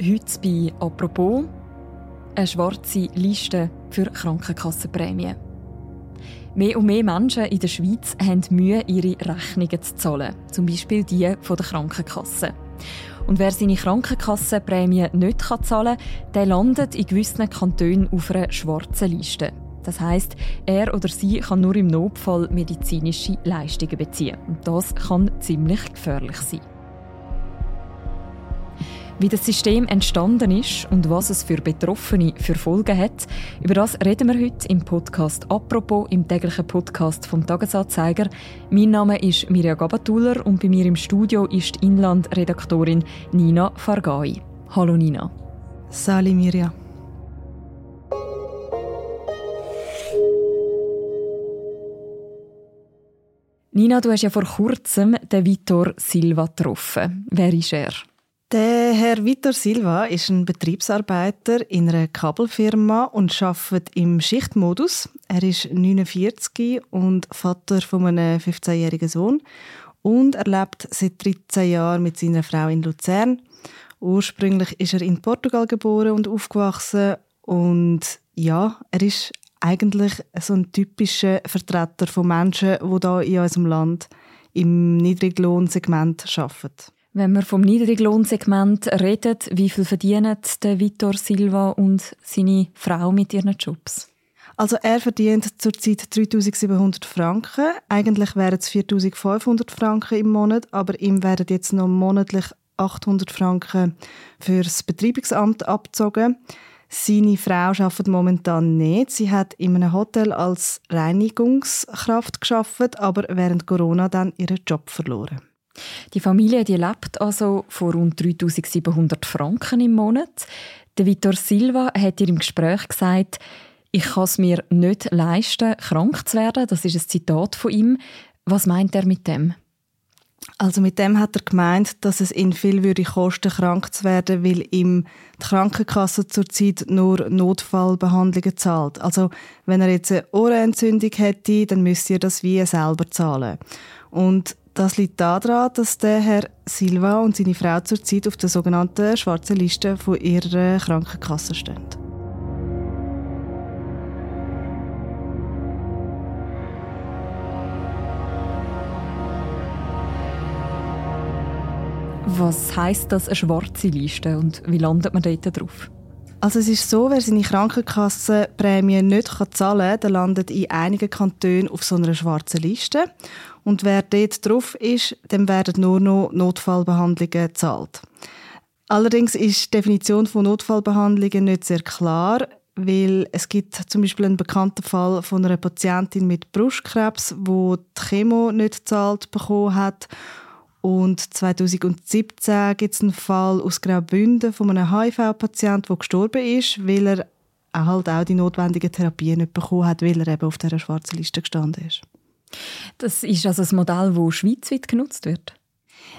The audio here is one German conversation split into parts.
Heute bei «Apropos» eine schwarze Liste für Krankenkassenprämien. Mehr und mehr Menschen in der Schweiz haben Mühe, ihre Rechnungen zu zahlen. Zum Beispiel die der Krankenkasse. Und wer seine Krankenkassenprämie nicht zahlen kann, der landet in gewissen Kantonen auf einer schwarzen Liste. Das heißt, er oder sie kann nur im Notfall medizinische Leistungen beziehen. Und das kann ziemlich gefährlich sein. Wie das System entstanden ist und was es für Betroffene für Folgen hat, über das reden wir heute im Podcast «Apropos» im täglichen Podcast vom Tagesanzeiger. Mein Name ist Mirja Gabatuller und bei mir im Studio ist die Inland-Redaktorin Nina Fargai. Hallo Nina. Sali Mirja. Nina, du hast ja vor kurzem den Vitor Silva getroffen. Wer ist er? Der Herr Vitor Silva ist ein Betriebsarbeiter in einer Kabelfirma und arbeitet im Schichtmodus. Er ist 49 und Vater von einem 15-jährigen Sohn und er lebt seit 13 Jahren mit seiner Frau in Luzern. Ursprünglich ist er in Portugal geboren und aufgewachsen und ja, er ist eigentlich so ein typischer Vertreter von Menschen, die hier in unserem Land im Niedriglohnsegment arbeiten. Wenn wir vom Niedriglohnsegment reden, wie viel verdienen der Vitor Silva und seine Frau mit ihren Jobs? Also er verdient zurzeit 3'700 Franken. Eigentlich wären es 4'500 Franken im Monat, aber ihm werden jetzt noch monatlich 800 Franken fürs Betreibungsamt abgezogen. Seine Frau arbeitet momentan nicht. Sie hat in einem Hotel als Reinigungskraft geschafft, aber während Corona dann ihren Job verloren. Die Familie die lebt also von rund 3700 Franken im Monat. Der Vitor Silva hat ihr im Gespräch gesagt, ich kann es mir nicht leisten, krank zu werden. Das ist ein Zitat von ihm. Was meint er mit dem? Also mit dem hat er gemeint, dass es ihn viel würde kosten, krank zu werden, weil ihm die Krankenkasse zurzeit nur Notfallbehandlungen zahlt. Also wenn er jetzt eine Ohrenentzündung hätte, dann müsste er das wie selber zahlen. Und das liegt daran, dass der Herr Silva und seine Frau zurzeit auf der sogenannten schwarzen Liste von ihrer Krankenkasse stehen. Was heißt das eine schwarze Liste und wie landet man dort drauf? Also es ist so, wer seine Krankenkassenprämie nicht zahlen kann, der landet in einigen Kantonen auf so einer schwarzen Liste. Und wer dort drauf ist, dem werden nur noch Notfallbehandlungen gezahlt. Allerdings ist die Definition von Notfallbehandlungen nicht sehr klar, weil es gibt zum Beispiel einen bekannten Fall von einer Patientin mit Brustkrebs, wo die Chemo nicht gezahlt bekommen hat und 2017 gibt es einen Fall aus Graubünden von einem HIV-Patienten, der gestorben ist, weil er halt auch die notwendigen Therapien nicht bekommen hat, weil er eben auf dieser schwarzen Liste gestanden ist. Das ist also ein Modell, das schweizweit genutzt wird?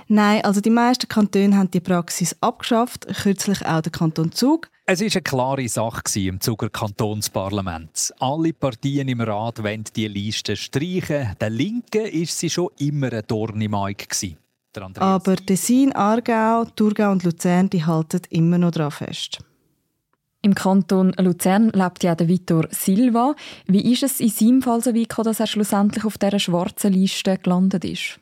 Nein, also die meisten Kantone haben die Praxis abgeschafft, kürzlich auch der Kanton Zug. Es war eine klare Sache im Zuger Kantonsparlament. Alle Partien im Rat wollen die Liste streichen. Der Linken ist sie schon immer ein Dorn im Auge. Aber Tessin, Aargau, Thurgau und Luzern die halten immer noch daran fest. Im Kanton Luzern lebt ja der Vitor Silva. Wie ist es in seinem Fall so weit dass er schlussendlich auf dieser schwarzen Liste gelandet ist?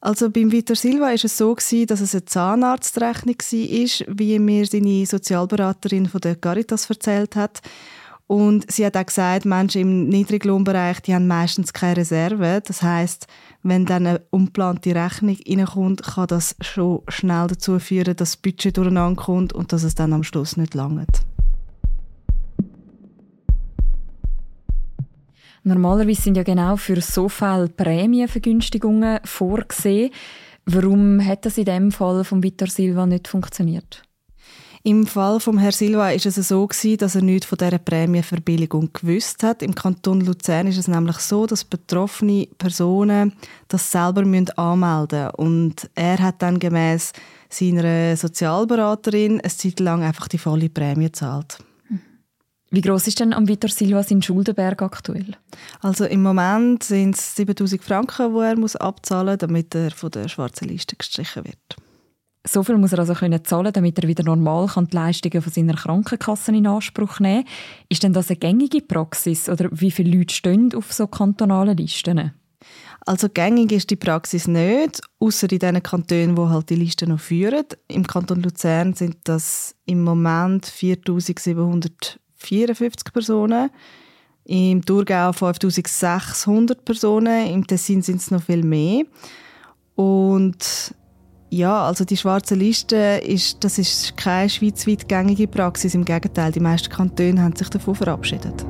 Also beim Vitor Silva war es so dass es eine Zahnarztrechnung war, wie mir seine Sozialberaterin von der Caritas erzählt hat. Und sie hat auch gesagt, Menschen im Niedriglohnbereich, die haben meistens keine Reserve. Das heißt, wenn dann eine ungeplante Rechnung reinkommt, kann das schon schnell dazu führen, dass das Budget durcheinander kommt und dass es dann am Schluss nicht langt. Normalerweise sind ja genau für so viele Prämienvergünstigungen vorgesehen. Warum hat das in dem Fall von Vitor Silva nicht funktioniert? Im Fall von Herrn Silva ist es so gewesen, dass er nichts von dieser Prämienverbilligung gewusst hat. Im Kanton Luzern ist es nämlich so, dass betroffene Personen das selber anmelden müssen. Und er hat dann gemäß seiner Sozialberaterin eine Zeit lang einfach die volle Prämie gezahlt. Wie groß ist denn am Vitor Silva sein Schuldenberg aktuell? Also im Moment sind es 7000 Franken, die er muss abzahlen muss, damit er von der schwarzen Liste gestrichen wird. So viel muss er also können zahlen, damit er wieder normal kann die Leistungen von seiner Krankenkasse in Anspruch nehmen kann. Ist denn das eine gängige Praxis oder wie viele Leute stehen auf so kantonalen Listen? Also gängig ist die Praxis nicht, außer in den Kantonen, wo halt die Listen noch führen. Im Kanton Luzern sind das im Moment 4.754 Personen, im Thurgau 5.600 Personen, im Tessin sind es noch viel mehr. Und ja, also die schwarze Liste ist, das ist keine schweizweit gängige Praxis. Im Gegenteil, die meisten Kantone haben sich davon verabschiedet.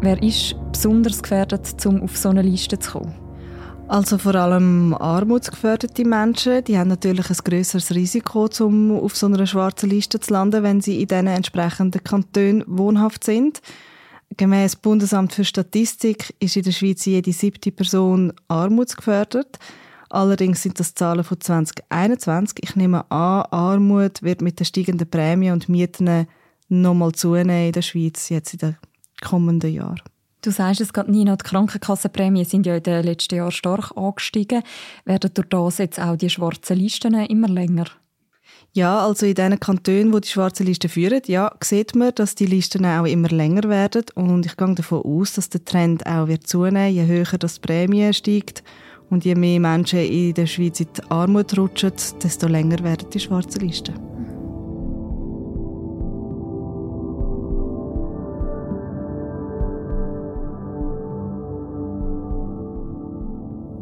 Wer ist besonders gefährdet, um auf so eine Liste zu kommen? Also vor allem armutsgefährdete Menschen, die haben natürlich ein größeres Risiko, um auf so einer schwarzen Liste zu landen, wenn sie in diesen entsprechenden Kantonen wohnhaft sind. Gemäß Bundesamt für Statistik ist in der Schweiz jede siebte Person armutsgefährdet. Allerdings sind das Zahlen von 2021. Ich nehme an, Armut wird mit den steigenden Prämien und Mieten nochmal zunehmen in der Schweiz jetzt in den kommenden Jahren. Du sagst es gerade, Nina, die Krankenkassenprämien sind ja in den letzten Jahren stark angestiegen. Werden durch das jetzt auch die schwarzen Listen immer länger? Ja, also in den Kantonen, wo die schwarzen Listen führen, ja, sieht man, dass die Listen auch immer länger werden. Und ich gehe davon aus, dass der Trend auch wird zunehmen, je höher das Prämie steigt und je mehr Menschen in der Schweiz in die Armut rutschen, desto länger werden die schwarzen Listen.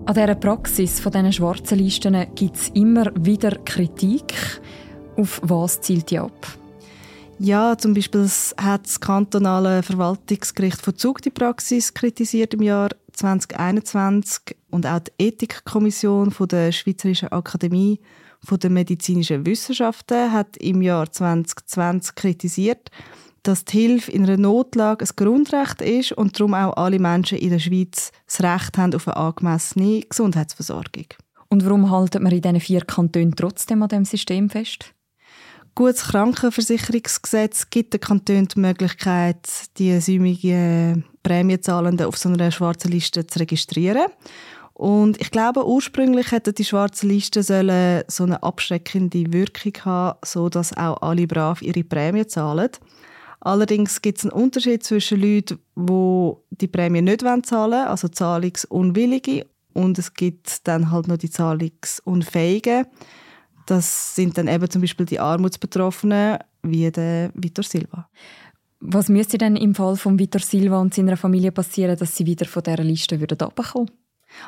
An dieser Praxis von diesen schwarzen Listen gibt es immer wieder Kritik. Auf was zielt die ab? Ja, zum Beispiel hat das kantonale Verwaltungsgericht von Zug die Praxis kritisiert im Jahr 2021 und auch die Ethikkommission von der Schweizerischen Akademie von der medizinischen Wissenschaften hat im Jahr 2020 kritisiert, dass die Hilfe in einer Notlage ein Grundrecht ist und darum auch alle Menschen in der Schweiz das Recht haben auf eine angemessene Gesundheitsversorgung. Und warum halten wir in diesen vier Kantonen trotzdem an diesem System fest? Gutes Krankenversicherungsgesetz gibt den Kantonen die Möglichkeit, die säumigen Prämienzahlenden auf so einer schwarzen Liste zu registrieren. Und ich glaube, ursprünglich hätte die schwarze Liste sollen so eine abschreckende Wirkung haben, so dass auch alle brav ihre Prämie zahlen. Allerdings gibt es einen Unterschied zwischen Leuten, die die Prämie nicht zahlen wollen, also Zahlungsunwillige, und es gibt dann halt noch die Zahlungsunfähigen. Das sind dann eben zum Beispiel die Armutsbetroffenen, wie der Vitor Silva. Was müsste denn im Fall von Vitor Silva und seiner Familie passieren, dass sie wieder von dieser Liste würden abkommen?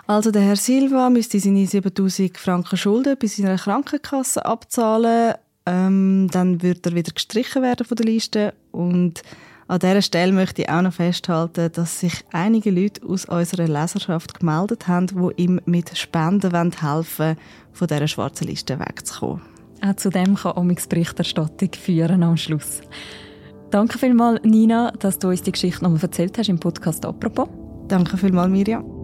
Also der Herr Silva müsste seine 7000 Franken Schulden bei seiner Krankenkasse abzahlen ähm, dann wird er wieder gestrichen werden von der Liste. Und an dieser Stelle möchte ich auch noch festhalten, dass sich einige Leute aus unserer Leserschaft gemeldet haben, die ihm mit Spenden helfen wollen, von dieser schwarzen Liste wegzukommen. Auch zu dem kann Omix Berichterstattung führen am Schluss. Danke vielmals, Nina, dass du uns die Geschichte nochmal erzählt hast im Podcast «Apropos». Danke vielmals, Miriam.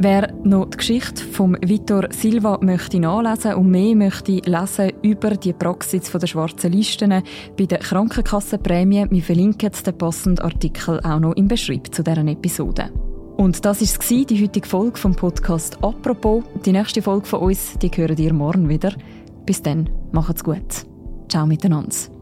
Wer noch die Geschichte von Vitor Silva möchte nachlesen und mehr möchte lesen über die Praxis der schwarzen Listen bei den Krankenkassenprämien, wir verlinken den passenden Artikel auch noch im Beschreib zu deren Episode. Und das war die heutige Folge vom Podcast «Apropos». Die nächste Folge von uns, die hören ihr morgen wieder. Bis dann, macht's gut. Ciao miteinander.